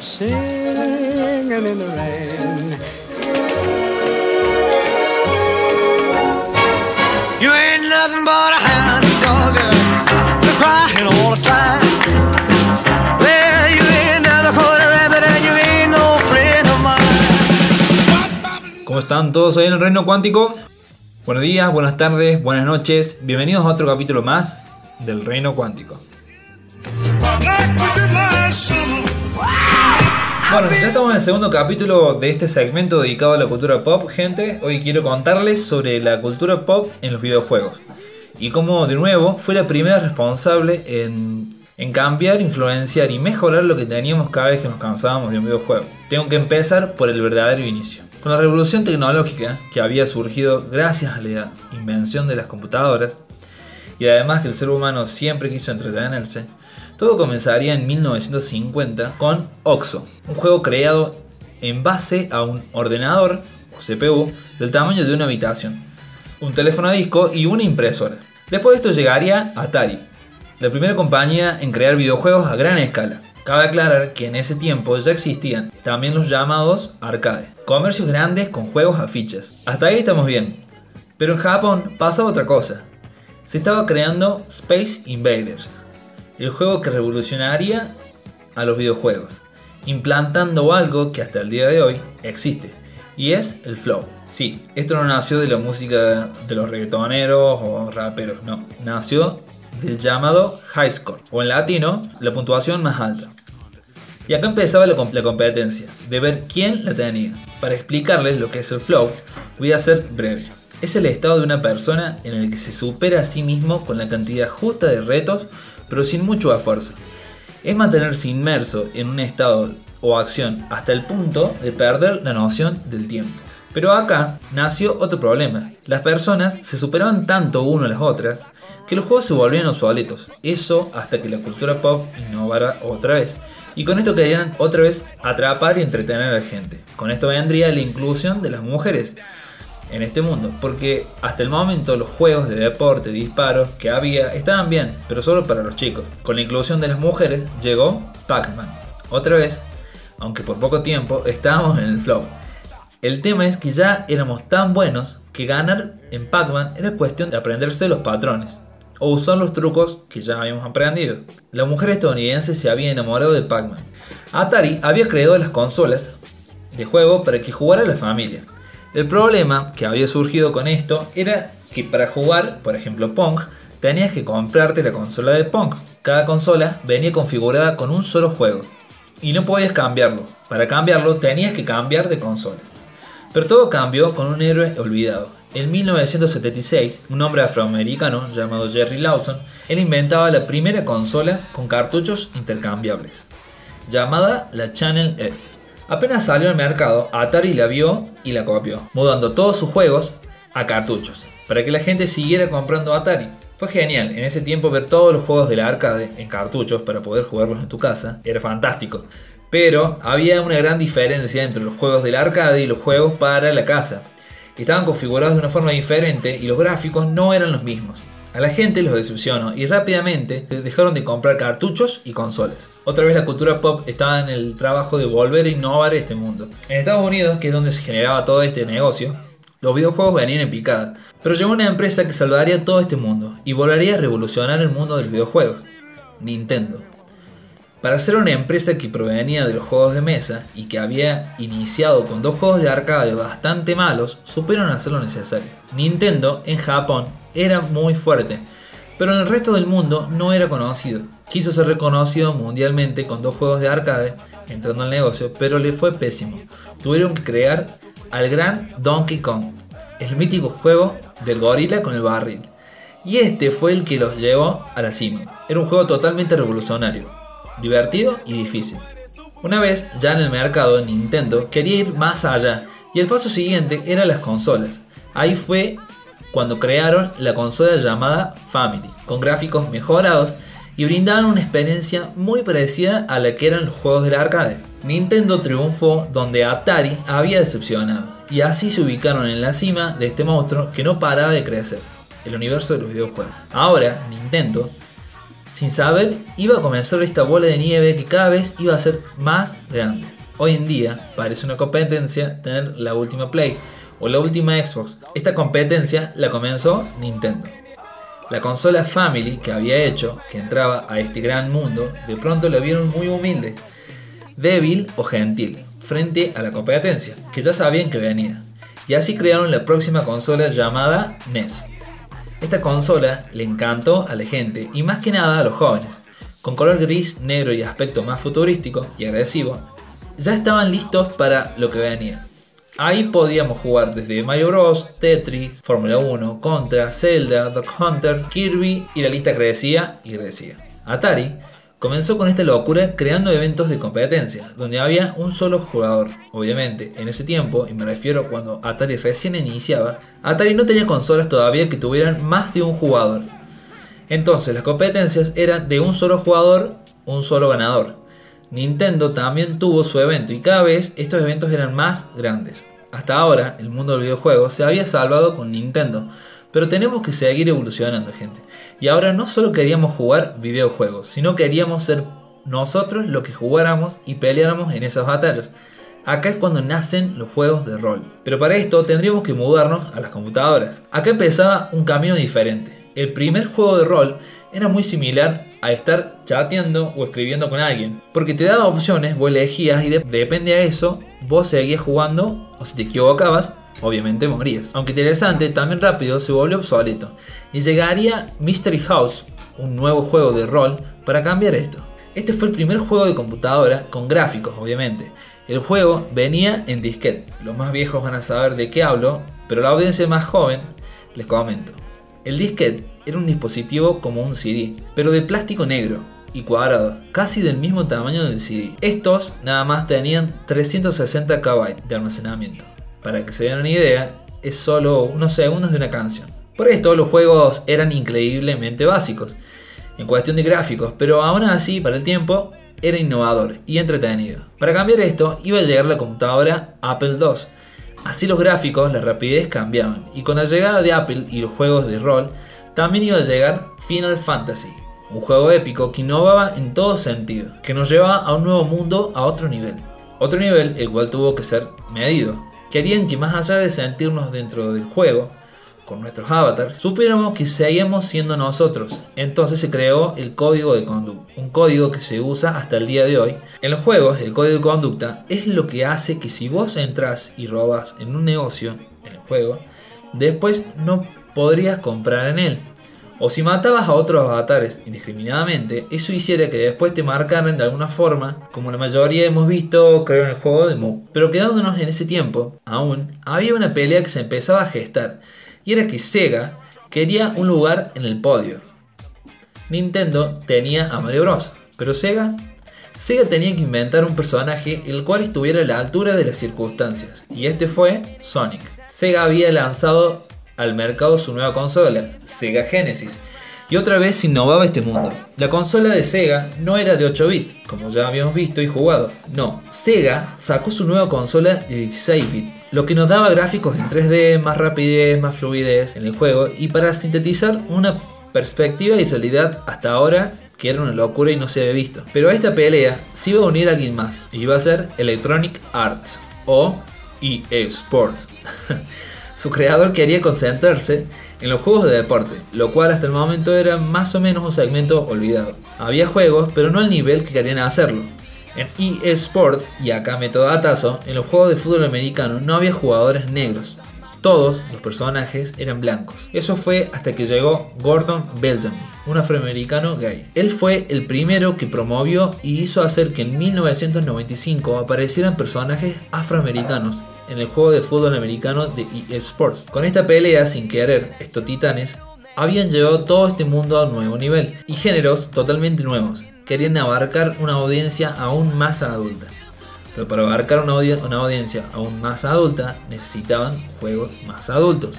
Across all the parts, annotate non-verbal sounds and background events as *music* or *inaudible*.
singing in the rain. You ain't nothing but a hound dog, you're crying all the time. Well, you ain't never caught a rabbit and you ain't no friend of mine. ¿Cómo están todos ahí en el reino cuántico? Buenos días, buenas tardes, buenas noches. Bienvenidos a otro capítulo más del reino cuántico. Bueno, ya estamos en el segundo capítulo de este segmento dedicado a la cultura pop, gente. Hoy quiero contarles sobre la cultura pop en los videojuegos. Y cómo, de nuevo, fue la primera responsable en, en cambiar, influenciar y mejorar lo que teníamos cada vez que nos cansábamos de un videojuego. Tengo que empezar por el verdadero inicio. Con la revolución tecnológica que había surgido gracias a la invención de las computadoras, y además que el ser humano siempre quiso entretenerse, todo comenzaría en 1950 con OXO, un juego creado en base a un ordenador o CPU del tamaño de una habitación, un teléfono a disco y una impresora. Después de esto llegaría Atari, la primera compañía en crear videojuegos a gran escala. Cabe aclarar que en ese tiempo ya existían también los llamados arcade, comercios grandes con juegos a fichas. Hasta ahí estamos bien. Pero en Japón pasaba otra cosa. Se estaba creando Space Invaders, el juego que revolucionaría a los videojuegos, implantando algo que hasta el día de hoy existe, y es el flow. Sí, esto no nació de la música de los reggaetoneros o raperos, no, nació del llamado high score, o en latino, la puntuación más alta. Y acá empezaba la, la competencia, de ver quién la tenía. Para explicarles lo que es el flow, voy a ser breve. Es el estado de una persona en el que se supera a sí mismo con la cantidad justa de retos pero sin mucho esfuerzo. Es mantenerse inmerso en un estado o acción hasta el punto de perder la noción del tiempo. Pero acá nació otro problema. Las personas se superaban tanto uno a las otras que los juegos se volvían obsoletos. Eso hasta que la cultura pop innovara otra vez. Y con esto querían otra vez atrapar y entretener a la gente. Con esto vendría la inclusión de las mujeres en este mundo, porque hasta el momento los juegos de deporte, disparos que había estaban bien, pero solo para los chicos. Con la inclusión de las mujeres llegó Pac-Man. Otra vez, aunque por poco tiempo, estábamos en el flow. El tema es que ya éramos tan buenos que ganar en Pac-Man era cuestión de aprenderse los patrones o usar los trucos que ya habíamos aprendido. La mujer estadounidense se había enamorado de Pac-Man. Atari había creado las consolas de juego para que jugara la familia. El problema que había surgido con esto era que para jugar, por ejemplo, Pong, tenías que comprarte la consola de Pong. Cada consola venía configurada con un solo juego y no podías cambiarlo. Para cambiarlo tenías que cambiar de consola. Pero todo cambió con un héroe olvidado. En 1976, un hombre afroamericano llamado Jerry Lawson, él inventaba la primera consola con cartuchos intercambiables, llamada la Channel F. Apenas salió al mercado, Atari la vio y la copió, mudando todos sus juegos a cartuchos, para que la gente siguiera comprando Atari. Fue genial, en ese tiempo ver todos los juegos de la arcade en cartuchos para poder jugarlos en tu casa era fantástico. Pero había una gran diferencia entre los juegos de la arcade y los juegos para la casa. Estaban configurados de una forma diferente y los gráficos no eran los mismos. A la gente los decepcionó y rápidamente dejaron de comprar cartuchos y consolas. Otra vez la cultura pop estaba en el trabajo de volver a innovar este mundo. En Estados Unidos, que es donde se generaba todo este negocio, los videojuegos venían en picada, pero llegó una empresa que salvaría todo este mundo y volvería a revolucionar el mundo de los videojuegos, Nintendo. Para ser una empresa que provenía de los juegos de mesa y que había iniciado con dos juegos de arcade bastante malos, supieron hacer lo necesario. Nintendo en Japón era muy fuerte, pero en el resto del mundo no era conocido. Quiso ser reconocido mundialmente con dos juegos de arcade, entrando al negocio, pero le fue pésimo. Tuvieron que crear al gran Donkey Kong, el mítico juego del gorila con el barril. Y este fue el que los llevó a la cima. Era un juego totalmente revolucionario divertido y difícil. Una vez ya en el mercado, Nintendo quería ir más allá y el paso siguiente era las consolas. Ahí fue cuando crearon la consola llamada Family, con gráficos mejorados y brindaban una experiencia muy parecida a la que eran los juegos del arcade. Nintendo triunfó donde Atari había decepcionado y así se ubicaron en la cima de este monstruo que no paraba de crecer, el universo de los videojuegos. Ahora Nintendo Sin saber, iba a comenzar esta bola de nieve que cada vez iba a ser más grande. Hoy en día parece una competencia tener la última Play o la última Xbox. Esta competencia la comenzó Nintendo. La consola Family que había hecho, que entraba a este gran mundo, de pronto la vieron muy humilde, débil o gentil, frente a la competencia, que ya sabían que venía. Y así crearon la próxima consola llamada NES. Esta consola le encantó a la gente y más que nada a los jóvenes. Con color gris, negro y aspecto más futurístico y agresivo, ya estaban listos para lo que venía. Ahí podíamos jugar desde Mario Bros, Tetris, Fórmula 1, Contra, Zelda, Duck Hunter, Kirby y la lista crecía y crecía. Atari Comenzó con esta locura creando eventos de competencia, donde había un solo jugador. Obviamente, en ese tiempo, y me refiero cuando Atari recién iniciaba, Atari no tenía consolas todavía que tuvieran más de un jugador. Entonces las competencias eran de un solo jugador, un solo ganador. Nintendo también tuvo su evento y cada vez estos eventos eran más grandes. Hasta ahora, el mundo del videojuego se había salvado con Nintendo, pero tenemos que seguir evolucionando, gente. Y ahora no solo queríamos jugar videojuegos, sino queríamos ser nosotros los que jugáramos y peleáramos en esas batallas. Acá es cuando nacen los juegos de rol. Pero para esto tendríamos que mudarnos a las computadoras. Acá empezaba un camino diferente. El primer juego de rol era muy similar a estar chateando o escribiendo con alguien. Porque te daba opciones, vos elegías y depende de eso, vos seguías jugando o si te equivocabas, obviamente morías. Aunque interesante, también rápido se volvió obsoleto y llegaría Mystery House, un nuevo juego de rol, para cambiar esto. Este fue el primer juego de computadora con gráficos, obviamente. El juego venía en disquete. Los más viejos van a saber de qué hablo, pero la audiencia más joven les comento. El disquete era un dispositivo como un CD, pero de plástico negro y cuadrado, casi del mismo tamaño del CD. Estos nada más tenían 360 KB de almacenamiento. Para que se den una idea, es solo unos segundos de una canción. Por esto los juegos eran increíblemente básicos en cuestión de gráficos, pero aún así para el tiempo era innovador y entretenido. Para cambiar esto iba a llegar la computadora Apple II. Así los gráficos, la rapidez cambiaban y con la llegada de Apple y los juegos de rol también iba a llegar Final Fantasy, un juego épico que innovaba en todo sentido, que nos llevaba a un nuevo mundo a otro nivel. Otro nivel el cual tuvo que ser medido, Querían que más allá de sentirnos dentro del juego, con nuestros avatars, supiéramos que seguíamos siendo nosotros. Entonces se creó el código de conducta, un código que se usa hasta el día de hoy. En los juegos, el código de conducta es lo que hace que si vos entras y robas en un negocio, en el juego, después no podrías comprar en él. O si matabas a otros avatares indiscriminadamente, eso hiciera que después te marcaran de alguna forma, como la mayoría hemos visto, creo en el juego de Mu. Pero quedándonos en ese tiempo, aún, había una pelea que se empezaba a gestar, y era que Sega quería un lugar en el podio. Nintendo tenía a Mario Bros, pero Sega Sega tenía que inventar un personaje el cual estuviera a la altura de las circunstancias, y este fue Sonic. Sega había lanzado al mercado su nueva consola, Sega Genesis, y otra vez innovaba este mundo. La consola de Sega no era de 8 bits, como ya habíamos visto y jugado. No, Sega sacó su nueva consola de 16 bits, lo que nos daba gráficos en 3D, más rapidez, más fluidez en el juego y para sintetizar una perspectiva y realidad hasta ahora que era una locura y no se había visto. Pero a esta pelea se iba a unir alguien más y iba a ser Electronic Arts o EA. *laughs* Su creador quería concentrarse en los juegos de deporte, lo cual hasta el momento era más o menos un segmento olvidado. Había juegos, pero no al nivel que querían hacerlo. En EA Sports, y acá meto datazo, en los juegos de fútbol americano no había jugadores negros. Todos los personajes eran blancos. Eso fue hasta que llegó Gordon Belgamy, un afroamericano gay. Él fue el primero que promovió y hizo hacer que en 1995 aparecieran personajes afroamericanos en el juego de fútbol americano de EA Sports. Con esta pelea, sin querer, estos titanes habían llevado todo este mundo a un nuevo nivel y géneros totalmente nuevos. Querían abarcar una audiencia aún más adulta. Pero para abarcar una, audiencia aún más adulta necesitaban juegos más adultos.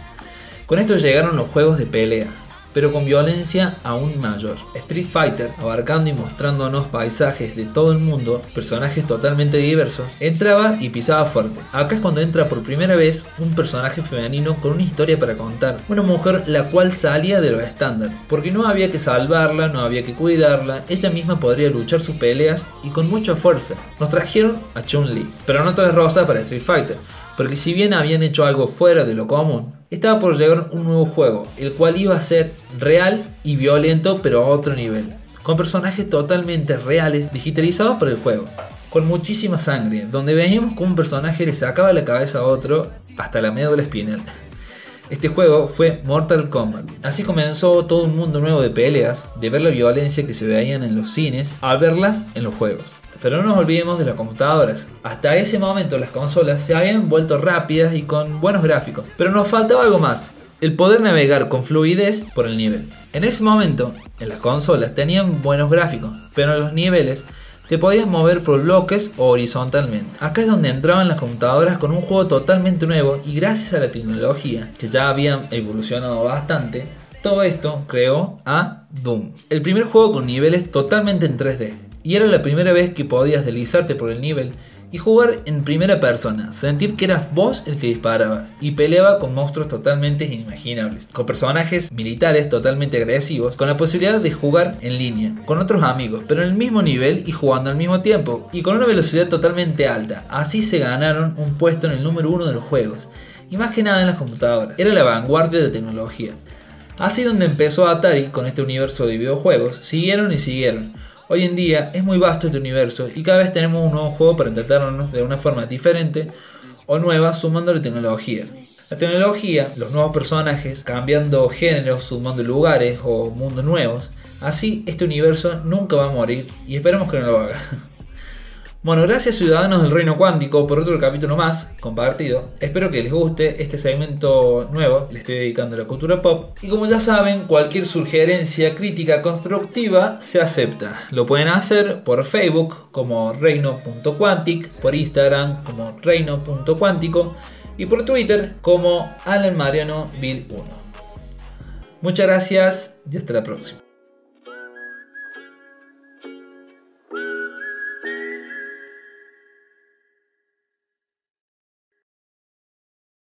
Con esto llegaron los juegos de pelea. Pero con violencia aún mayor. Street Fighter, abarcando y mostrándonos paisajes de todo el mundo, personajes totalmente diversos, entraba y pisaba fuerte. Acá es cuando entra por primera vez un personaje femenino con una historia para contar, una mujer la cual salía de lo estándar, porque no había que salvarla, no había que cuidarla, ella misma podría luchar sus peleas y con mucha fuerza. Nos trajeron a Chun-Li, pero no todo es rosa para Street Fighter porque si bien habían hecho algo fuera de lo común, estaba por llegar un nuevo juego, el cual iba a ser real y violento pero a otro nivel, con personajes totalmente reales digitalizados para el juego, con muchísima sangre, donde veíamos como un personaje le sacaba la cabeza a otro hasta la médula espinal. Este juego fue Mortal Kombat. Así comenzó todo un mundo nuevo de peleas, de ver la violencia que se veían en los cines, a verlas en los juegos. Pero no nos olvidemos de las computadoras. Hasta ese momento las consolas se habían vuelto rápidas y con buenos gráficos. Pero nos faltaba algo más. El poder navegar con fluidez por el nivel. En ese momento, en las consolas tenían buenos gráficos, pero en los niveles te podías mover por bloques o horizontalmente. Acá es donde entraban las computadoras con un juego totalmente nuevo y gracias a la tecnología, que ya habían evolucionado bastante, todo esto creó a Doom. El primer juego con niveles totalmente en 3D, y era la primera vez que podías deslizarte por el nivel y jugar en primera persona, sentir que eras vos el que disparaba y peleaba con monstruos totalmente inimaginables, con personajes militares totalmente agresivos, con la posibilidad de jugar en línea, con otros amigos, pero en el mismo nivel y jugando al mismo tiempo, y con una velocidad totalmente alta. Así se ganaron un puesto en el número uno de los juegos, y más que nada en las computadoras. Era la vanguardia de la tecnología. Así donde empezó Atari con este universo de videojuegos, siguieron y siguieron Hoy en día es muy vasto este universo y cada vez tenemos un nuevo juego para entretenernos de una forma diferente o nueva sumando la tecnología. La tecnología, los nuevos personajes, cambiando géneros, sumando lugares o mundos nuevos. Así este universo nunca va a morir y esperamos que no lo haga. *laughs* Bueno, gracias ciudadanos del Reino Cuántico por otro capítulo más compartido. Espero que les guste este segmento nuevo, le estoy dedicando a la cultura pop. Y como ya saben, cualquier sugerencia crítica constructiva se acepta. Lo pueden hacer por Facebook como reino.quantic, por Instagram como reino.cuántico y por Twitter como Alan Mariano 1. Muchas gracias y hasta la próxima.